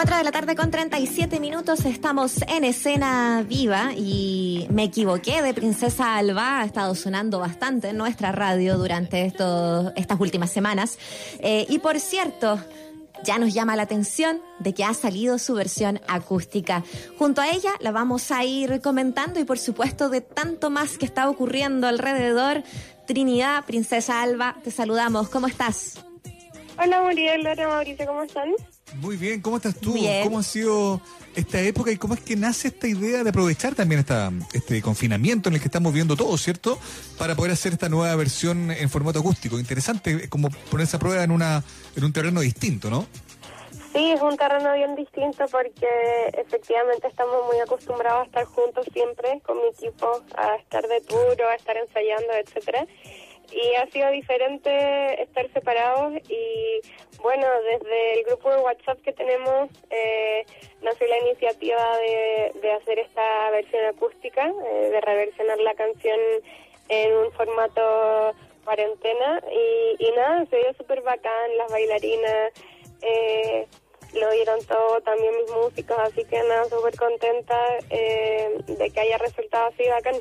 4 de la tarde con 37 minutos, estamos en escena viva y me equivoqué de Princesa Alba, ha estado sonando bastante en nuestra radio durante estos, estas últimas semanas. Eh, y por cierto, ya nos llama la atención de que ha salido su versión acústica. Junto a ella la vamos a ir comentando y por supuesto de tanto más que está ocurriendo alrededor. Trinidad, Princesa Alba, te saludamos. ¿Cómo estás? Hola Muriel, hola Mauricio, ¿cómo están? Muy bien, ¿cómo estás tú? Bien. ¿Cómo ha sido esta época y cómo es que nace esta idea de aprovechar también esta, este confinamiento en el que estamos viendo todos, ¿cierto? Para poder hacer esta nueva versión en formato acústico. Interesante, como ponerse a prueba en, una, en un terreno distinto, ¿no? Sí, es un terreno bien distinto porque efectivamente estamos muy acostumbrados a estar juntos siempre con mi equipo, a estar de tour, a estar ensayando, etcétera. Y ha sido diferente estar separados y bueno, desde el grupo de WhatsApp que tenemos eh, nació la iniciativa de, de hacer esta versión acústica, eh, de reversionar la canción en un formato cuarentena y, y nada, se dio súper bacán, las bailarinas eh, lo dieron todo, también mis músicos, así que nada, súper contenta eh, de que haya resultado así bacán.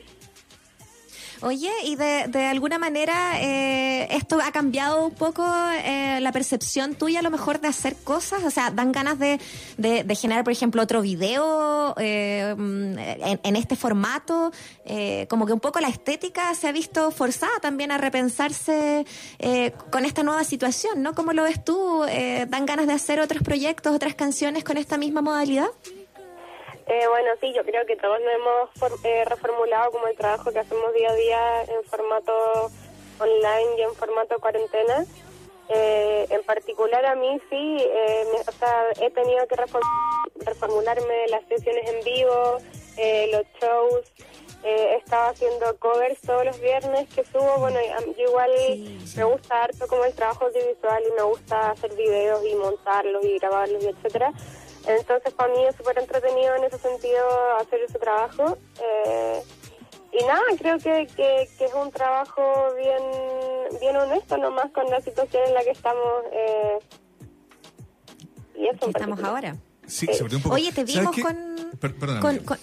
Oye, y de, de alguna manera eh, esto ha cambiado un poco eh, la percepción tuya a lo mejor de hacer cosas, o sea, dan ganas de, de, de generar, por ejemplo, otro video eh, mm, en, en este formato, eh, como que un poco la estética se ha visto forzada también a repensarse eh, con esta nueva situación, ¿no? ¿Cómo lo ves tú? Eh, ¿Dan ganas de hacer otros proyectos, otras canciones con esta misma modalidad? Eh, bueno, sí, yo creo que todos nos hemos eh, reformulado como el trabajo que hacemos día a día en formato online y en formato cuarentena. Eh, en particular a mí sí, eh, me- o sea, he tenido que reform- reformularme las sesiones en vivo, eh, los shows. Eh, he estado haciendo covers todos los viernes que subo. Bueno, yo igual me gusta harto como el trabajo audiovisual y me gusta hacer videos y montarlos y grabarlos y etcétera. Entonces para mí es súper entretenido en ese sentido hacer ese trabajo. Eh, y nada, creo que, que, que es un trabajo bien, bien honesto nomás con la situación en la que estamos. Eh, y eso estamos ahora. Sí, se volvió un poco... Oye, te ¿Sabes vimos con, con- con-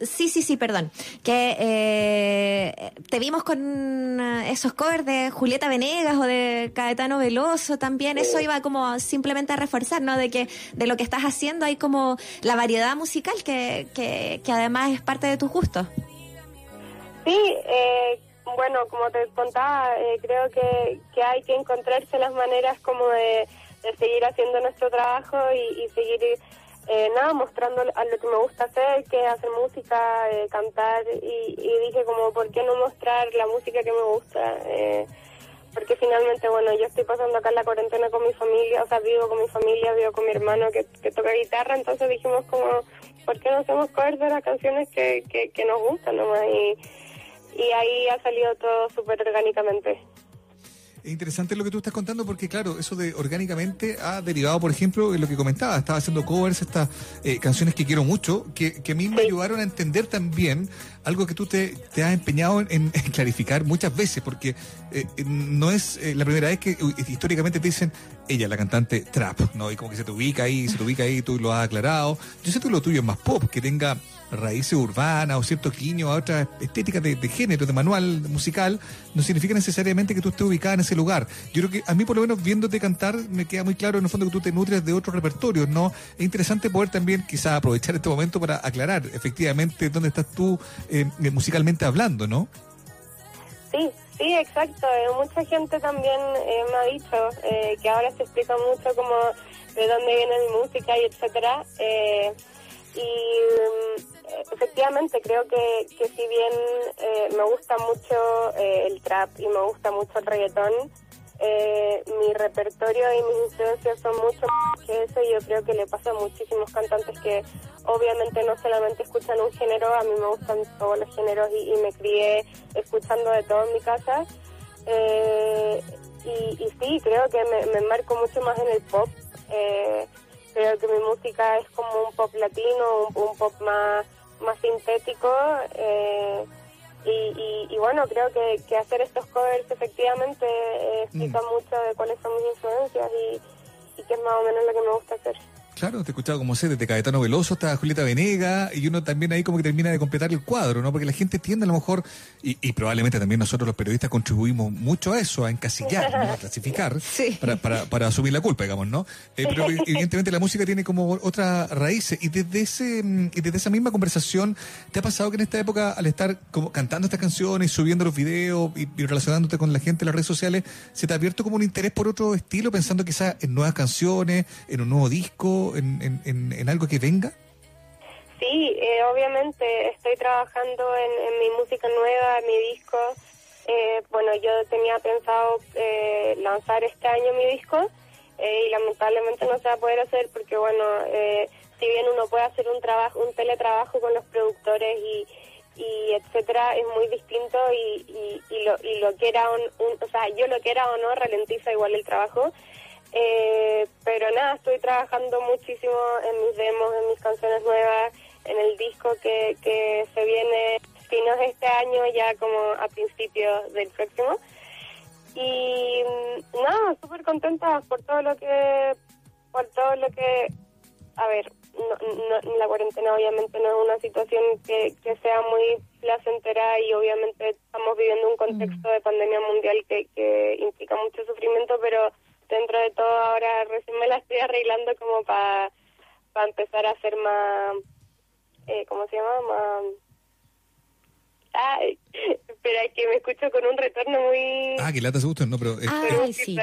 Sí, sí, sí, perdón. Que eh, te vimos con eh, esos covers de Julieta Venegas o de Caetano Veloso también. Eso iba como simplemente a reforzar, ¿no? De que de lo que estás haciendo hay como la variedad musical que, que, que además es parte de tus gustos. Sí, eh, bueno, como te contaba, eh, creo que, que hay que encontrarse las maneras como de, seguir haciendo nuestro trabajo y, y seguir, eh, nada, mostrando a lo que me gusta hacer, que es hacer música, eh, cantar, y, y dije como, ¿por qué no mostrar la música que me gusta? Eh, porque finalmente, bueno, yo estoy pasando acá la cuarentena con mi familia, o sea, vivo con mi familia, vivo con mi hermano que, que toca guitarra, entonces dijimos como, ¿por qué no hacemos covers de las canciones que, que, que nos gustan nomás? Y, y ahí ha salido todo súper orgánicamente. Es interesante lo que tú estás contando porque, claro, eso de orgánicamente ha derivado, por ejemplo, en lo que comentaba. Estaba haciendo covers, estas eh, canciones que quiero mucho, que, que a mí me Sí. ayudaron a entender también algo que tú te, te has empeñado en, en clarificar muchas veces, porque eh, no es eh, la primera vez que históricamente te dicen ella, la cantante trap, ¿no? Y como que se te ubica ahí, se te ubica ahí, tú lo has aclarado. Yo siento que lo tuyo es más pop, que tenga raíces urbanas o cierto guiño a otras estéticas de, género, de manual musical, no significa necesariamente que tú estés ubicada en ese lugar. Yo creo que a mí, por lo menos, viéndote cantar, me queda muy claro en el fondo que tú te nutres de otros repertorios, ¿no? Es interesante poder también quizás aprovechar este momento para aclarar efectivamente dónde estás tú eh, musicalmente hablando, ¿no? Sí, sí, exacto. Eh, mucha gente también eh, me ha dicho eh, que ahora se explica mucho como de dónde viene mi música y etcétera. Eh, y mm, efectivamente creo que, que si bien eh, me gusta mucho eh, el trap y me gusta mucho el reggaetón, eh, mi repertorio y mis influencias son mucho más que eso y yo creo que le pasa a muchísimos cantantes que obviamente no solamente escuchan un género, a mí me gustan todos los géneros y, y me crié escuchando de todo en mi casa. Eh, y, y sí, creo que me, me marco mucho más en el pop. Eh, creo que mi música es como un pop latino, un, un pop más, más sintético. Eh, y, y, y bueno, creo que, que hacer estos covers efectivamente eh, explica mucho de cuáles son mis influencias y, y que es más o menos lo que me gusta hacer. Claro, te he escuchado como sé, desde Caetano Veloso hasta Julieta Venega, y uno también ahí como que termina de completar el cuadro, ¿no? Porque la gente tiende a lo mejor, y, probablemente también nosotros los periodistas contribuimos mucho a eso, a encasillar, a clasificar, para, para, para, asumir la culpa, digamos, ¿no? Eh, pero evidentemente la música tiene como otra raíz, y desde ese, y desde esa misma conversación, ¿te ha pasado que en esta época, al estar como cantando estas canciones, subiendo los videos y, relacionándote con la gente en las redes sociales, se te ha abierto como un interés por otro estilo, pensando quizás en nuevas canciones, en un nuevo disco? En, en, algo que venga? Sí, eh, obviamente estoy trabajando en, mi música nueva, en mi disco. Eh, bueno, yo tenía pensado eh, lanzar este año mi disco y lamentablemente no se va a poder hacer porque, bueno, si bien uno puede hacer un trabajo, un teletrabajo con los productores y, etcétera, es muy distinto y, y, lo, y lo que era, un, o sea, yo lo que era o no ralentiza igual el trabajo. Eh, pero nada, estoy trabajando muchísimo en mis demos, en mis canciones nuevas, en el disco que, que se viene, si no es este año, ya como a principios del próximo. Y mm, nada, súper contenta por todo lo que, por todo lo que, a ver, no, la cuarentena obviamente no es una situación que, que sea muy placentera y obviamente estamos viviendo un contexto mm. de pandemia mundial que, que implica mucho sufrimiento, pero dentro de todo ahora recién me la estoy arreglando como para empezar a hacer más, eh, ¿cómo se llama? Más... Ay, espera, que me escucho con un retorno muy... Ah, que lata se gustan, no, pero... Es, Ay, sí.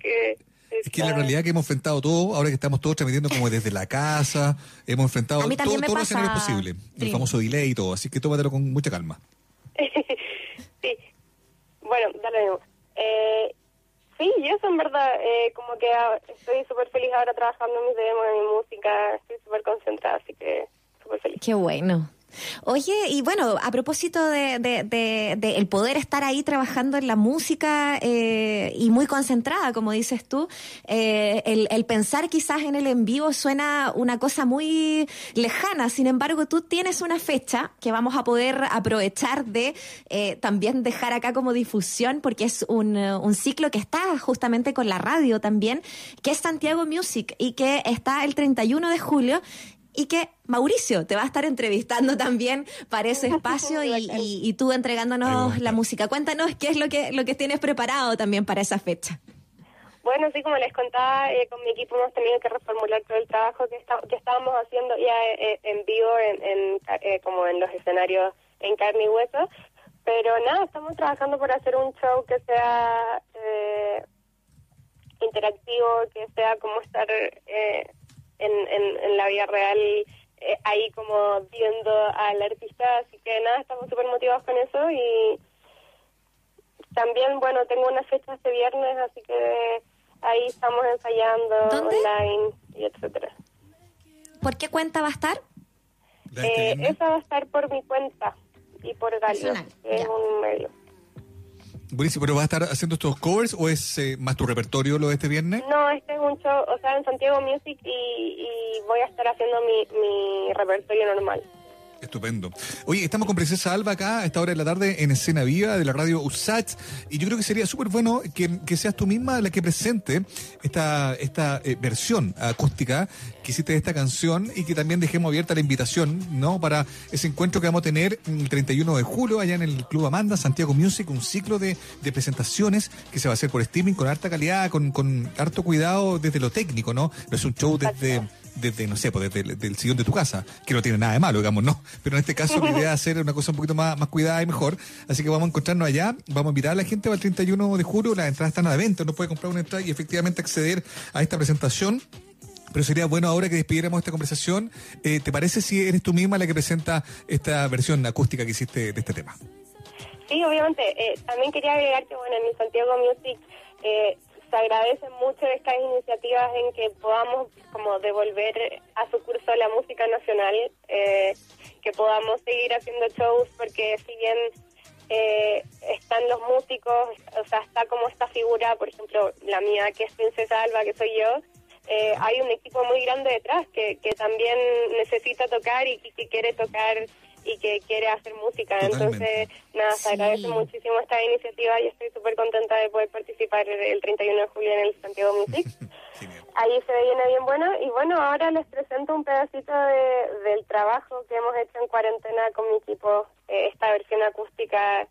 que... Es que la realidad que hemos enfrentado todo, ahora que estamos todos transmitiendo como desde la casa, hemos enfrentado todo, todos los escenarios posibles, el famoso delay y todo, así que tómatelo con mucha calma. sí, bueno, dale eh, Sí, y eso en verdad, eh, como que estoy súper feliz ahora trabajando en mis demos, en mi música, estoy súper concentrada, así que súper feliz. Qué bueno. Oye, y bueno, a propósito de, el poder estar ahí trabajando en la música eh, y muy concentrada, como dices tú, eh, el, pensar quizás en el en vivo suena una cosa muy lejana. Sin embargo, tú tienes una fecha que vamos a poder aprovechar de eh, también dejar acá como difusión, porque es un, un ciclo que está justamente con la radio también, que es Santiago Music y que está el 31 de julio y que Mauricio te va a estar entrevistando también para ese espacio y, tú entregándonos la música. Cuéntanos qué es lo que, lo que tienes preparado también para esa fecha. Bueno, sí, como les contaba, eh, con mi equipo hemos tenido que reformular todo el trabajo que, que estábamos haciendo ya eh, en vivo, en, eh, como en los escenarios en carne y hueso. Pero nada, estamos trabajando por hacer un show que sea interactivo, que sea como estar en, en, la vida real eh, ahí como viendo al artista, así que nada, estamos súper motivados con eso y también, bueno, tengo una fecha este viernes, así que ahí estamos ensayando online y etcétera. ¿Por qué cuenta va a estar? Eh, esa va a estar por mi cuenta y por Galio, que es un medio. Buenísimo, ¿pero vas a estar haciendo estos covers o es eh, más tu repertorio lo de este viernes? No, este es un show, o sea, en Santiago Music y, voy a estar haciendo mi, mi repertorio normal. Estupendo. Oye, estamos con Princesa Alba acá a esta hora de la tarde en Escena Viva de la radio USAT y yo creo que sería súper bueno que, seas tú misma la que presente esta, esta eh, versión acústica que hiciste de esta canción y que también dejemos abierta la invitación, ¿no? Para ese encuentro que vamos a tener el 31 de julio allá en el Club Amanda, Santiago Music, un ciclo de, de presentaciones que se va a hacer por streaming con alta calidad, con, con harto cuidado desde lo técnico, ¿no? No es un show desde desde, no sé, pues desde, el sillón de tu casa, que no tiene nada de malo, digamos, ¿no? Pero en este caso la idea es hacer una cosa un poquito más, más cuidada y mejor. Así que vamos a encontrarnos allá, vamos a invitar a la gente para el 31 de julio, las entradas están a la venta, uno puede comprar una entrada y efectivamente acceder a esta presentación. Pero sería bueno ahora que despidiéramos esta conversación. Eh, ¿Te parece si eres tú misma la que presenta esta versión acústica que hiciste de este tema? Sí, obviamente. Eh, también quería agregar que, bueno, en mi Santiago Music eh, se agradecen mucho estas iniciativas en que podamos como devolver a su curso la música nacional, eh, que podamos seguir haciendo shows, porque si bien eh, están los músicos, o sea, está como esta figura, por ejemplo, la mía, que es Princesa Alba, que soy yo, eh, hay un equipo muy grande detrás que, que también necesita tocar y que quiere tocar y que quiere hacer música. Entonces, nada, se agradece muchísimo esta iniciativa y estoy súper contenta de poder participar el 31 de julio en el Santiago Music. ahí se viene bien bueno. Y bueno, ahora les presento un pedacito de, del trabajo que hemos hecho en cuarentena con mi equipo, eh, esta versión acústica,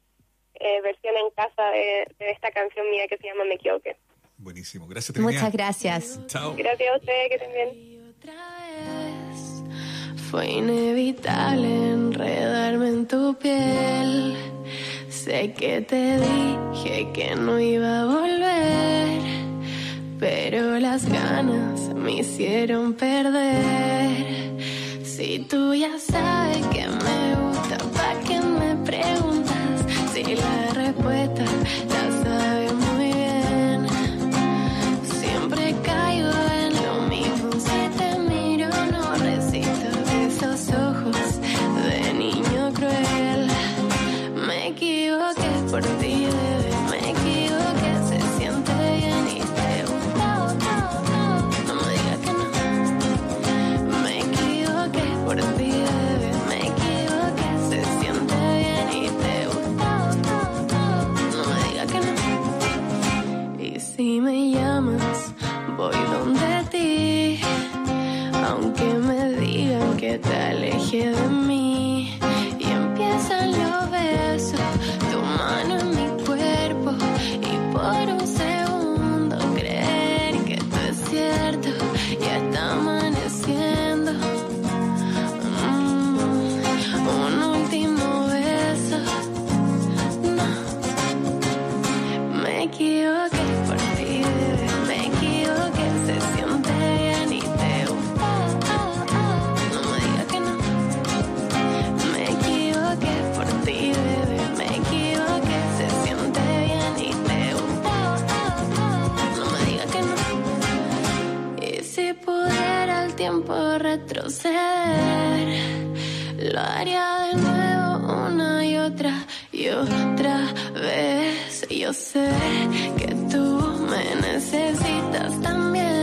eh, versión en casa de, de, esta canción mía que se llama Me equivoqué. Buenísimo, gracias. Muchas gracias. Chao. Gracias a ustedes, que estén bien. Fue inevitable enredarme en tu piel. Sé que te dije que no iba a volver, pero las ganas me hicieron perder. Si tú ya sabes que me que tú me necesitas también.